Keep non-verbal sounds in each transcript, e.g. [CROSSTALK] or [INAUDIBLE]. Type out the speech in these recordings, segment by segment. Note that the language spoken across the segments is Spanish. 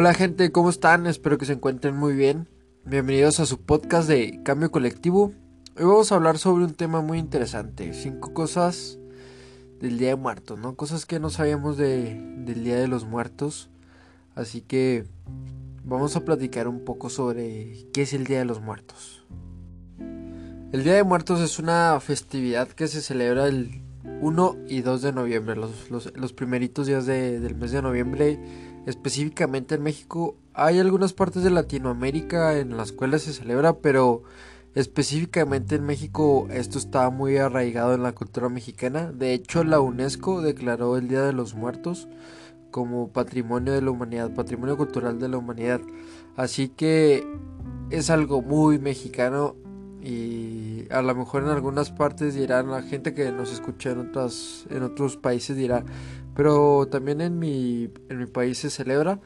Hola gente, ¿cómo están? Espero que se encuentren muy bien. Bienvenidos a su podcast de Cambio Colectivo. Hoy vamos a hablar sobre un tema muy interesante. Cinco cosas del Día de Muertos, ¿no? Cosas que no sabíamos de, del Día de los Muertos. Así que vamos a platicar un poco sobre qué es el Día de los Muertos. El Día de Muertos es una festividad que se celebra el 1 y 2 de noviembre, los, los, primeritos días del mes de noviembre específicamente en México. Hay algunas partes de Latinoamérica en las cuales se celebra, pero específicamente en México esto está muy arraigado en la cultura mexicana. De hecho, la UNESCO declaró el Día de los Muertos como patrimonio de la humanidad, patrimonio cultural de la humanidad. Así que es algo muy mexicano y a lo mejor en algunas partes dirán la gente que nos escucha en otras en otros países dirá pero también en mi, en mi país se celebra.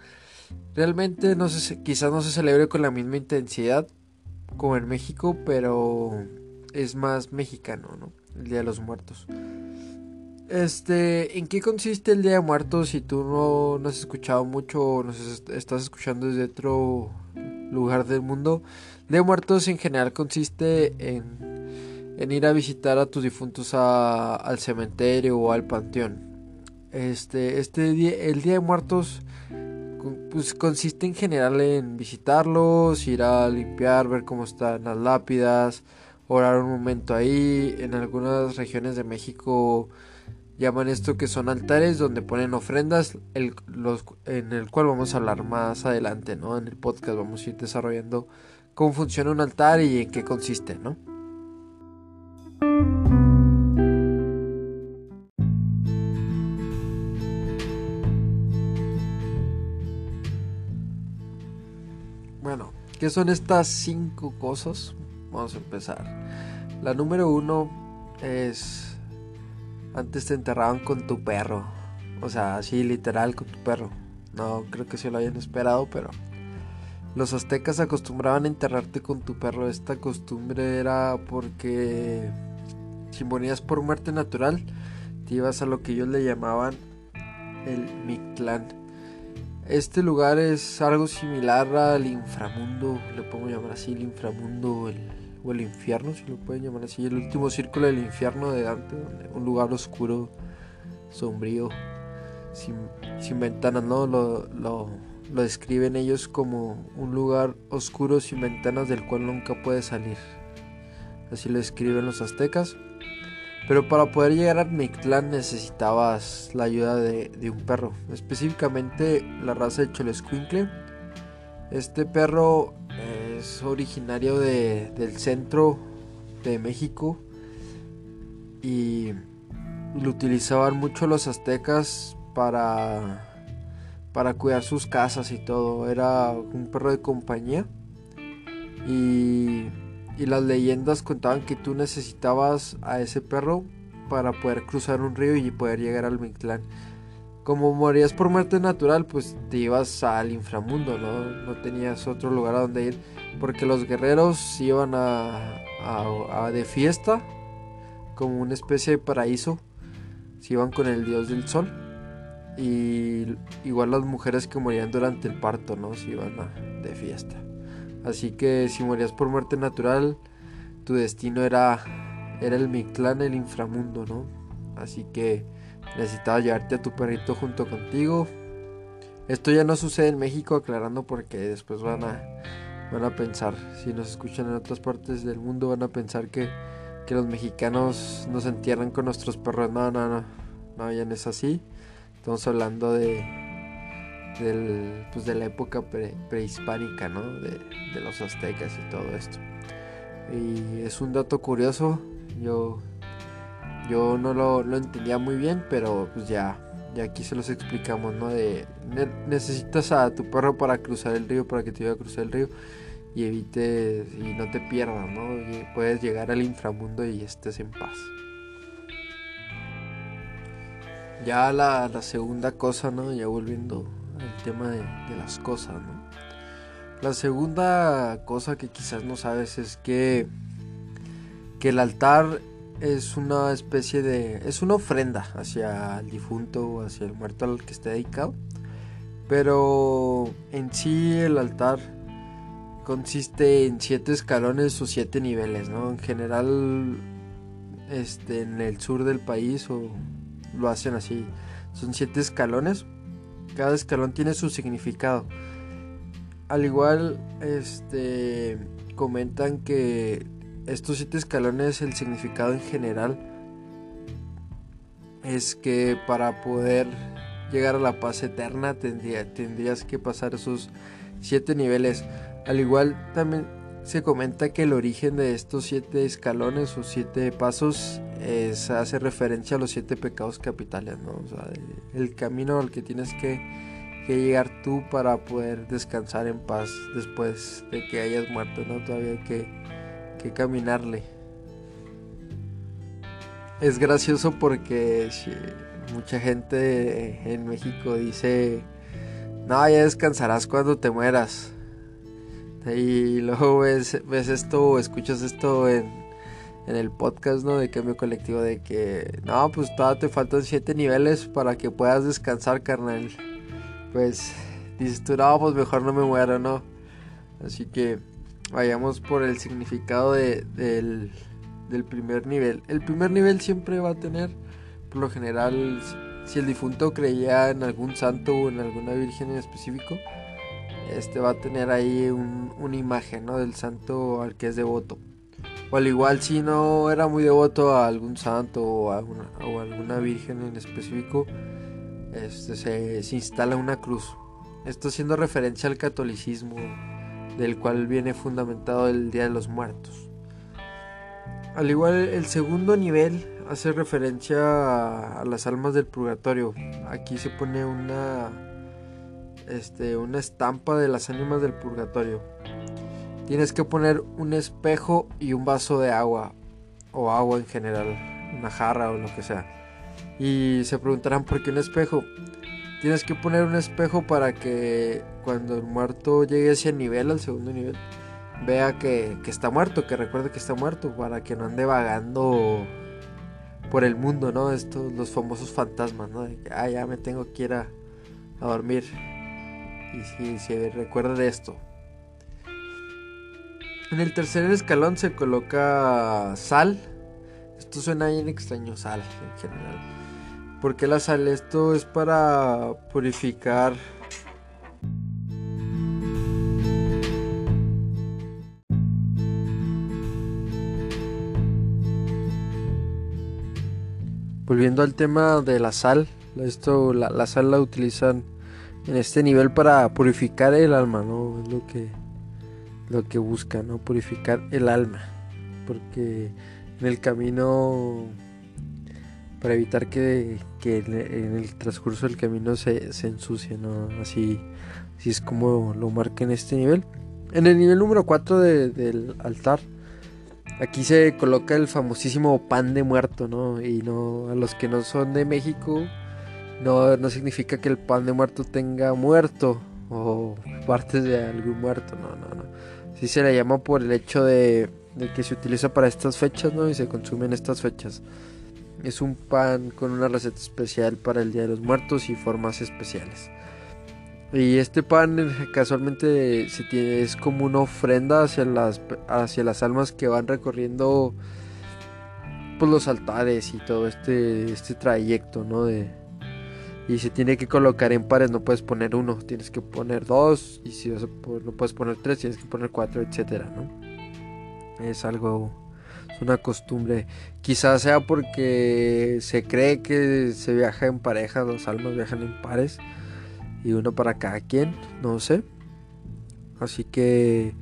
Realmente no se, quizás no se celebre con la misma intensidad como en México, pero es más mexicano, ¿no? El Día de los Muertos. Este, ¿en qué consiste el Día de Muertos si tú no, has escuchado mucho o nos estás escuchando desde otro lugar del mundo? El Día de Muertos en general consiste en, en ir a visitar a tus difuntos al cementerio o al panteón. Este, este día, el Día de Muertos pues consiste en general en visitarlos, ir a limpiar, ver cómo están las lápidas, orar un momento ahí. En algunas regiones de México llaman esto que son altares donde ponen ofrendas, el, los, en el cual vamos a hablar más adelante, ¿no? En el podcast vamos a ir desarrollando cómo funciona un altar y en qué consiste, ¿no? ¿Qué son estas cinco cosas? Vamos a empezar. La número uno es... Antes te enterraban con tu perro. O sea, así literal con tu perro. No creo que se lo hayan esperado, pero... Los aztecas acostumbraban a enterrarte con tu perro. Esta costumbre era porque... Si morías por muerte natural, te ibas a lo que ellos le llamaban el Mictlán este lugar es algo similar al inframundo, le puedo llamar así, el inframundo o el infierno, si lo pueden llamar así, el último círculo del infierno de Dante, un lugar oscuro, sombrío, sin, ventanas, ¿no? Lo, lo, lo describen ellos como un lugar oscuro sin ventanas del cual nunca puede salir. Así lo describen los aztecas. Pero para poder llegar a Mictlán necesitabas la ayuda de, un perro, específicamente la raza de Cholescuincle. Este perro es originario del centro de México y lo utilizaban mucho los aztecas para, para cuidar sus casas y todo. Era un perro de compañía y y las leyendas contaban que tú necesitabas a ese perro para poder cruzar un río y poder llegar al Mictlán. Como morías por muerte natural, pues te ibas al inframundo, ¿no? No tenías otro lugar a donde ir. Porque los guerreros iban a, a, de fiesta, como una especie de paraíso. Se iban con el dios del sol. Y igual las mujeres que morían durante el parto, ¿no? Se iban de fiesta. Así que si morías por muerte natural, tu destino era, era el Mictlán, el inframundo, ¿no? Así que necesitabas llevarte a tu perrito junto contigo. Esto ya no sucede en México, aclarando porque después van a, van a pensar, si nos escuchan en otras partes del mundo, van a pensar que, que los mexicanos nos entierran con nuestros perros. No, no, no, no, ya no es así. Estamos hablando de, del, pues de la época prehispánica, ¿no? De, los aztecas y todo esto. Y es un dato curioso, yo, yo no lo, entendía muy bien, pero pues ya, ya aquí se los explicamos, ¿no? De necesitas a tu perro para cruzar el río, para que te vaya a cruzar el río y evites y no te pierdas, ¿no? Puedes llegar al inframundo y estés en paz. Ya la, la segunda cosa, ¿no? Ya volviendo tema de, las cosas. La segunda cosa que quizás no sabes es que, que el altar es una especie de... es una ofrenda hacia el difunto o hacia el muerto al que esté dedicado. Pero en sí el altar consiste en siete escalones o siete niveles, ¿no? En general, este, en el sur del país o lo hacen así. Son siete escalones. Cada escalón tiene su significado. Al igual, este, comentan que estos siete escalones, el significado en general es que para poder llegar a la paz eterna tendría, tendrías que pasar esos siete niveles. Al igual también se comenta que el origen de estos siete escalones o siete pasos es, hace referencia a los siete pecados capitales, ¿no? O sea, el camino al que tienes que, que, llegar tú para poder descansar en paz después de que hayas muerto, ¿no? Todavía hay que, que caminarle. Es gracioso porque mucha gente en México dice, no, ya descansarás cuando te mueras. Y luego ves, ves esto o escuchas esto en, en el podcast, ¿no? De cambio colectivo, de que, no, pues todavía te faltan siete niveles para que puedas descansar, carnal. Pues dices tú, no, pues mejor no me muero, ¿no? Así que vayamos por el significado de, del, del primer nivel. El primer nivel siempre va a tener, por lo general, si el difunto creía en algún santo o en alguna virgen en específico, este va a tener ahí una imagen ¿no? del santo al que es devoto. O al igual si no era muy devoto a algún santo o a, o alguna virgen en específico, este, se, se instala una cruz. Esto haciendo referencia al catolicismo, del cual viene fundamentado el Día de los Muertos. Al igual el segundo nivel hace referencia a, las almas del purgatorio. Aquí se pone una este, una estampa de las ánimas del purgatorio. Tienes que poner un espejo y un vaso de agua o agua en general, una jarra o lo que sea. Y se preguntarán por qué un espejo. Tienes que poner un espejo para que cuando el muerto llegue a ese nivel, al segundo nivel, vea que, está muerto, que recuerde que está muerto, para que no ande vagando por el mundo, ¿no? Estos, los famosos fantasmas, ¿no? De que, ah, ya me tengo que ir a, dormir. Y si se recuerda de esto. En el tercer escalón se coloca sal. Esto suena bien extraño, sal en general. ¿Por qué la sal? Esto es para purificar Volviendo al tema de la sal, esto la, sal la utilizan en este nivel para purificar el alma, ¿no? Es lo que lo que busca, ¿no? Purificar el alma. Porque en el camino para evitar que, en el transcurso del camino se, se ensucie, ¿no? Así, así es como lo marca en este nivel. En el nivel número 4 del altar Aquí se coloca el famosísimo pan de muerto, ¿no? Y no a los que no son de México, no, no significa que el pan de muerto tenga muerto o partes de algún muerto, no, no, no. Sí se le llama por el hecho de, que se utiliza para estas fechas, ¿no? Y se consume en estas fechas. Es un pan con una receta especial para el Día de los Muertos y formas especiales. Y este pan eh, casualmente se tiene, es como una ofrenda hacia las, hacia las almas que van recorriendo pues, los altares y todo este, este trayecto, ¿no? De, y se tiene que colocar en pares, no puedes poner uno, tienes que poner dos, y si no puedes poner tres, tienes que poner cuatro, etcétera, ¿no? Es algo, es una costumbre. Quizás sea porque se cree que se viaja en pareja, los almas viajan en pares y uno para cada quien, no sé. Así que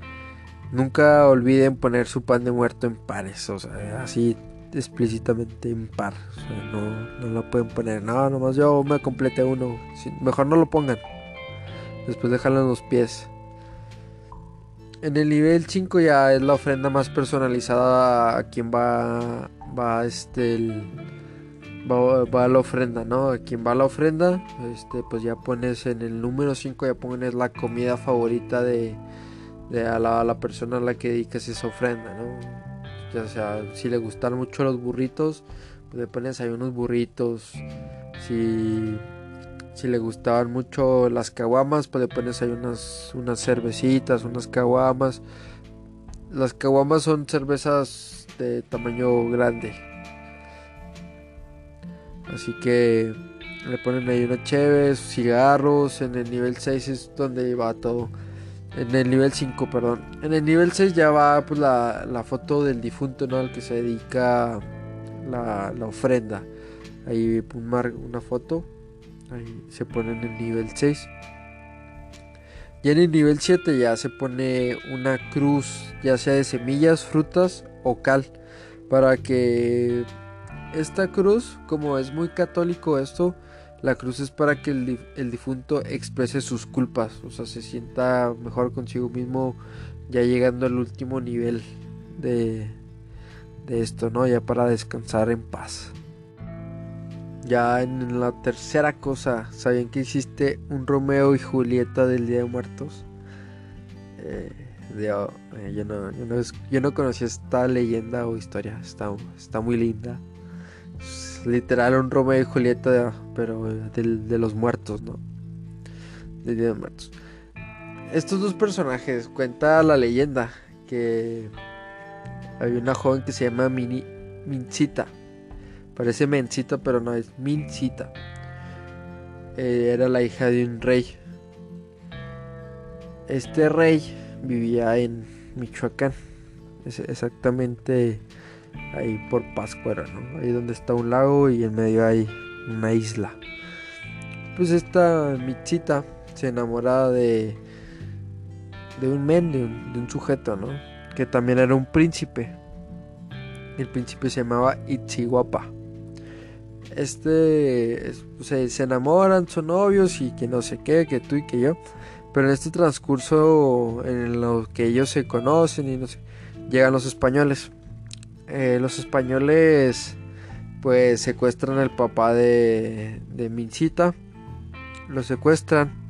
nunca olviden poner su pan de muerto en pares, o sea, así explícitamente en par. O sea, no, no lo pueden poner, no, nomás yo me completé uno. mejor no lo pongan. Después déjalo en los pies. En el nivel 5 ya es la ofrenda más personalizada a quien va, va este, el, va, a la ofrenda, ¿no? Quien va a la ofrenda, este, pues ya pones en el número 5, ya pones la comida favorita de, de a, la, persona a la que dedicas esa ofrenda, ¿no? Ya sea, si le gustan mucho los burritos, pues le pones ahí unos burritos. Si, si le gustaban mucho las caguamas, pues le pones ahí unas, unas cervecitas, unas caguamas. Las caguamas son cervezas de tamaño grande. Así que le ponen ahí unas cheves, cigarros. En el nivel 6 es donde va todo. En el nivel 5, perdón. En el nivel 6 ya va pues, la, la foto del difunto, ¿no? Al que se dedica la, la ofrenda. Ahí una foto Ahí se pone en el nivel 6. Y en el nivel 7 ya se pone una cruz, ya sea de semillas, frutas o cal. Para que esta cruz, como es muy católico esto, la cruz es para que el, difunto exprese sus culpas. O sea, se sienta mejor consigo mismo ya llegando al último nivel de, de esto, ¿no? Ya para descansar en paz. Ya en la tercera cosa, ¿sabían que existe un Romeo y Julieta del Día de Muertos? Eh, eh, yo, no, yo, no, conocía esta leyenda o historia, está, está muy linda. Literal un Romeo y Julieta, pero de, los muertos, ¿no? Del Día de Muertos. Estos dos personajes, cuenta la leyenda que había una joven que se llama Mini, Mincita Parece Mencita, pero no es Mincita. Eh, era la hija de un rey. Este rey vivía en Michoacán. exactamente ahí por Páscuaro, ¿no? Ahí donde está un lago y en medio hay una isla. Pues esta Mincita se enamora de, de un men, de un, sujeto, ¿no? Que también era un príncipe. El príncipe se llamaba Itzihuapa este se, enamoran, son novios y que no sé qué, que tú y que yo. Pero en este transcurso en lo que ellos se conocen y no sé, llegan los españoles. Eh, los españoles pues secuestran al papá de, de Mincita. Lo secuestran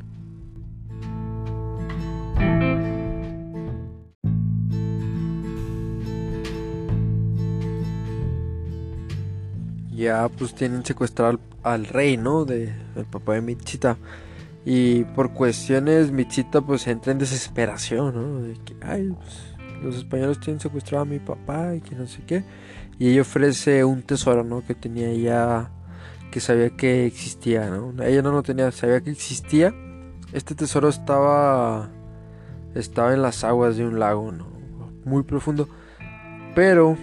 ya pues tienen secuestrado al, rey, ¿no? De, el papá de Michita. Y por cuestiones Michita pues entra en desesperación, ¿no? De que, ay, pues, los españoles tienen secuestrado a mi papá y que no sé qué. Y ella ofrece un tesoro, ¿no? Que tenía ella, que sabía que existía, ¿no? Ella no lo tenía, sabía que existía. Este tesoro estaba, estaba en las aguas de un lago, ¿no? Muy profundo. Pero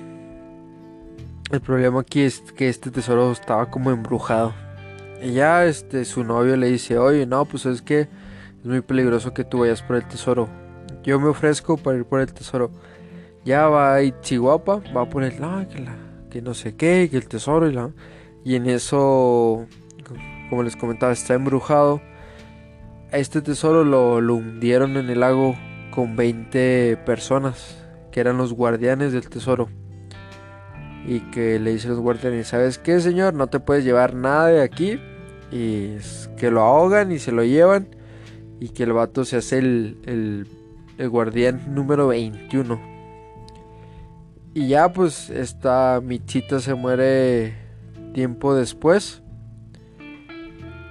el problema aquí es que este tesoro estaba como embrujado. Y ya este, su novio le dice, oye, no, pues es que es muy peligroso que tú vayas por el tesoro. Yo me ofrezco para ir por el tesoro. Ya va ahí Chihuahua, va por el, no, que, que no sé qué, que el tesoro y la... Y en eso, como les comentaba, está embrujado. Este tesoro lo, hundieron en el lago con 20 personas, que eran los guardianes del tesoro y que le dice a los guardianes, ¿sabes qué, señor? No te puedes llevar nada de aquí. Y que lo ahogan y se lo llevan. Y que el vato se hace el, guardián número 21. Y ya pues esta Michita se muere tiempo después.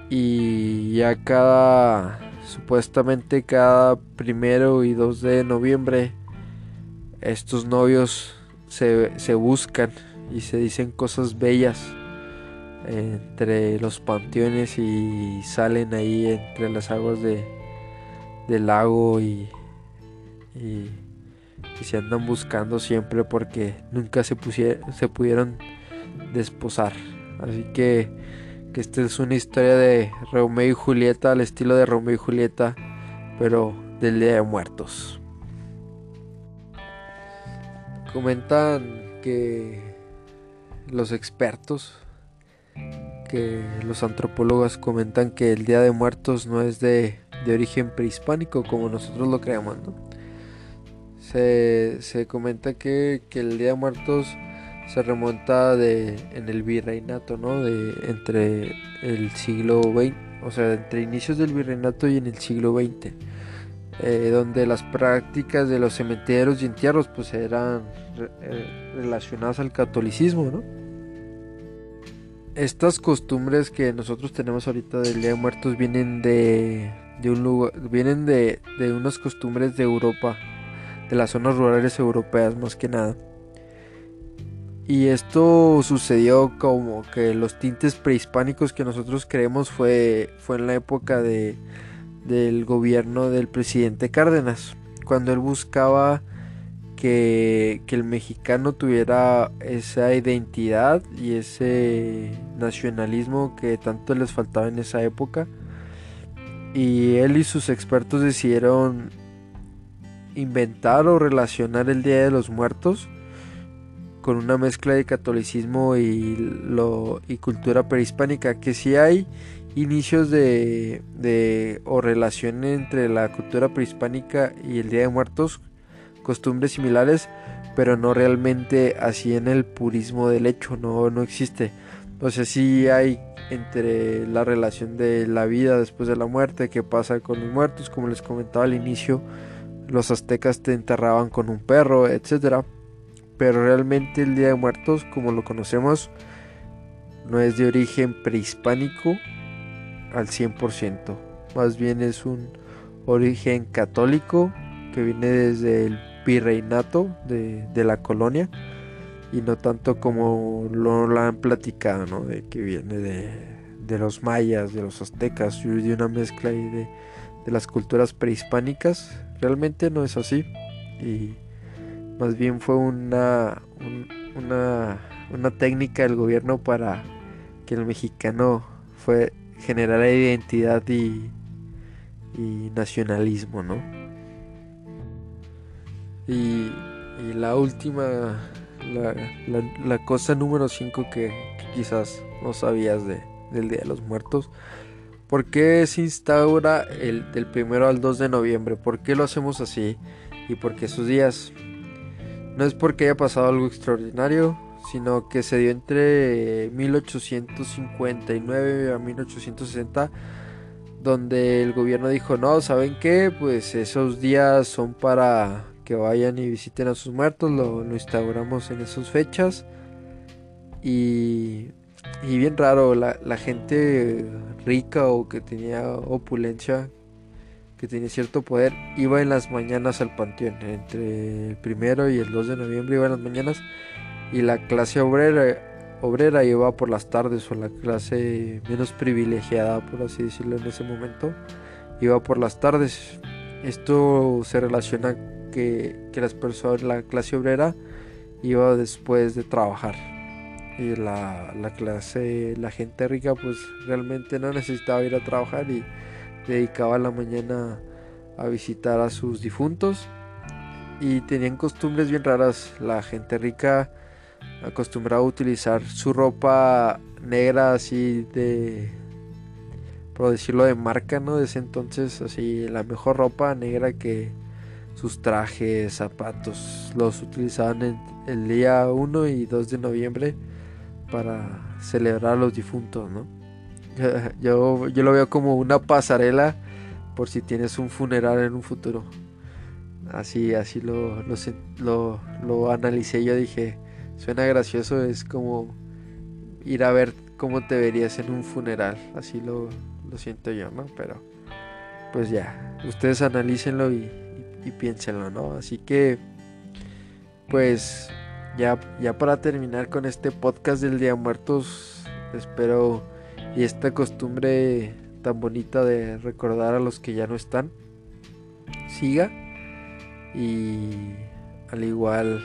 Y ya cada, supuestamente cada primero y 2 de noviembre, estos novios se, buscan y se dicen cosas bellas entre los panteones y salen ahí entre las aguas de, del lago y, y, se andan buscando siempre porque nunca se, se pudieron desposar. Así que, que esta es una historia de Romeo y Julieta al estilo de Romeo y Julieta, pero del Día de Muertos. Comentan que los expertos, que los antropólogos comentan que el Día de Muertos no es de, origen prehispánico como nosotros lo creemos. Se, comenta que, el Día de Muertos se remonta de, en el virreinato, ¿no? De, entre el siglo XX, o sea, entre inicios del virreinato y en el siglo XX. Eh, donde las prácticas de los cementerios y entierros pues eran eh, relacionadas al catolicismo, ¿no? estas costumbres que nosotros tenemos ahorita del Día de Muertos vienen de, de un lugar, vienen de, de unas costumbres de Europa, de las zonas rurales europeas más que nada. Y esto sucedió como que los tintes prehispánicos que nosotros creemos fue, fue en la época de, del gobierno del presidente Cárdenas, cuando él buscaba que, que, el mexicano tuviera esa identidad y ese nacionalismo que tanto les faltaba en esa época. Y él y sus expertos decidieron inventar o relacionar el Día de los Muertos con una mezcla de catolicismo y, lo, y cultura prehispánica, que si hay inicios de, de, o relación entre la cultura prehispánica y el Día de Muertos, costumbres similares, pero no realmente así en el purismo del hecho, no, no existe. O sea, sí hay entre la relación de la vida después de la muerte, qué pasa con los muertos, como les comentaba al inicio, los aztecas te enterraban con un perro, etcétera pero realmente el Día de Muertos, como lo conocemos, no es de origen prehispánico al 100%. Más bien es un origen católico que viene desde el virreinato de, de la colonia y no tanto como lo, han platicado, ¿no? de que viene de, de, los mayas, de los aztecas de una mezcla de, de las culturas prehispánicas. Realmente no es así. Y más bien fue una, una, una técnica del gobierno para que el mexicano fue generar identidad y, nacionalismo, ¿no? Y, y la última, la, la, la cosa número 5 que, que, quizás no sabías de, del Día de los Muertos, ¿por qué se instaura el del primero al 2 de noviembre? ¿Por qué lo hacemos así? ¿Y por qué esos días? No es porque haya pasado algo extraordinario, sino que se dio entre 1859 a 1860, donde el gobierno dijo, no, ¿saben qué? Pues esos días son para que vayan y visiten a sus muertos, lo, lo instauramos en esas fechas. Y, y bien raro, la, gente rica o que tenía opulencia que tenía cierto poder, iba en las mañanas al panteón. Entre el primero y el 2 de noviembre iba en las mañanas. Y la clase obrera, obrera iba por las tardes, o la clase menos privilegiada, por así decirlo, en ese momento, iba por las tardes. Esto se relaciona que, que las personas, la clase obrera iba después de trabajar. Y la, la clase, la gente rica, pues realmente no necesitaba ir a trabajar y dedicaba la mañana a visitar a sus difuntos y tenían costumbres bien raras. La gente rica acostumbraba a utilizar su ropa negra así de, por decirlo de marca, ¿no? Desde entonces así la mejor ropa negra que sus trajes, zapatos, los utilizaban en el día 1 y 2 de noviembre para celebrar a los difuntos, ¿no? [LAUGHS] Yo, yo lo veo como una pasarela por si tienes un funeral en un futuro. Así, así lo, lo, lo, analicé. Yo dije, suena gracioso, es como ir a ver cómo te verías en un funeral. Así lo, lo siento yo, ¿no? Pero pues ya, ustedes analícenlo y, y, y, piénsenlo, ¿no? Así que, pues ya, ya para terminar con este podcast del Día Muertos, espero y esta costumbre tan bonita de recordar a los que ya no están siga. Y al igual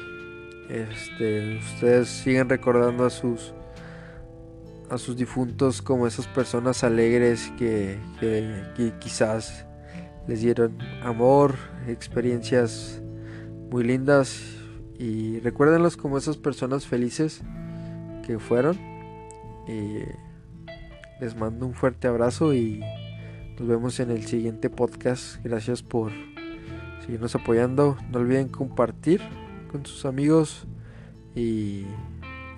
este ustedes siguen recordando a sus a sus difuntos como esas personas alegres que, que, que quizás les dieron amor, experiencias muy lindas y recuérdenlos como esas personas felices que fueron y les mando un fuerte abrazo y nos vemos en el siguiente podcast. Gracias por seguirnos apoyando. No olviden compartir con sus amigos y,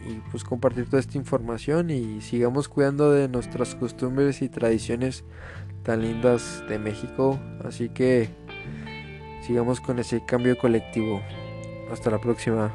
y pues compartir toda esta información y sigamos cuidando de nuestras costumbres y tradiciones tan lindas de México. Así que sigamos con ese cambio colectivo. Hasta la próxima.